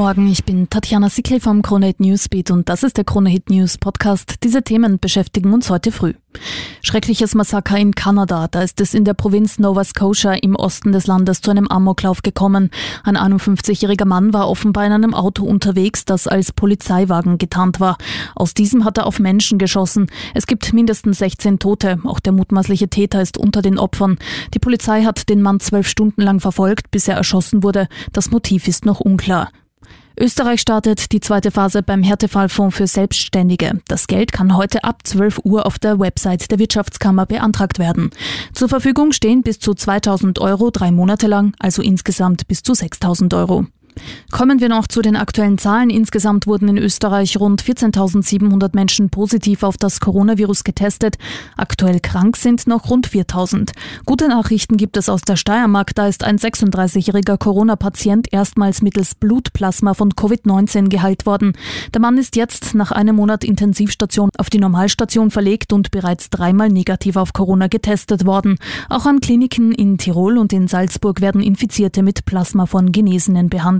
Guten Morgen, ich bin Tatjana Sickel vom Krone Hit Newsbeat und das ist der Krone Hit News Podcast. Diese Themen beschäftigen uns heute früh. Schreckliches Massaker in Kanada. Da ist es in der Provinz Nova Scotia im Osten des Landes zu einem Amoklauf gekommen. Ein 51-jähriger Mann war offenbar in einem Auto unterwegs, das als Polizeiwagen getarnt war. Aus diesem hat er auf Menschen geschossen. Es gibt mindestens 16 Tote. Auch der mutmaßliche Täter ist unter den Opfern. Die Polizei hat den Mann zwölf Stunden lang verfolgt, bis er erschossen wurde. Das Motiv ist noch unklar. Österreich startet die zweite Phase beim Härtefallfonds für Selbstständige. Das Geld kann heute ab 12 Uhr auf der Website der Wirtschaftskammer beantragt werden. Zur Verfügung stehen bis zu 2000 Euro drei Monate lang, also insgesamt bis zu 6000 Euro. Kommen wir noch zu den aktuellen Zahlen. Insgesamt wurden in Österreich rund 14.700 Menschen positiv auf das Coronavirus getestet. Aktuell krank sind noch rund 4.000. Gute Nachrichten gibt es aus der Steiermark. Da ist ein 36-jähriger Corona-Patient erstmals mittels Blutplasma von Covid-19 geheilt worden. Der Mann ist jetzt nach einem Monat Intensivstation auf die Normalstation verlegt und bereits dreimal negativ auf Corona getestet worden. Auch an Kliniken in Tirol und in Salzburg werden Infizierte mit Plasma von Genesenen behandelt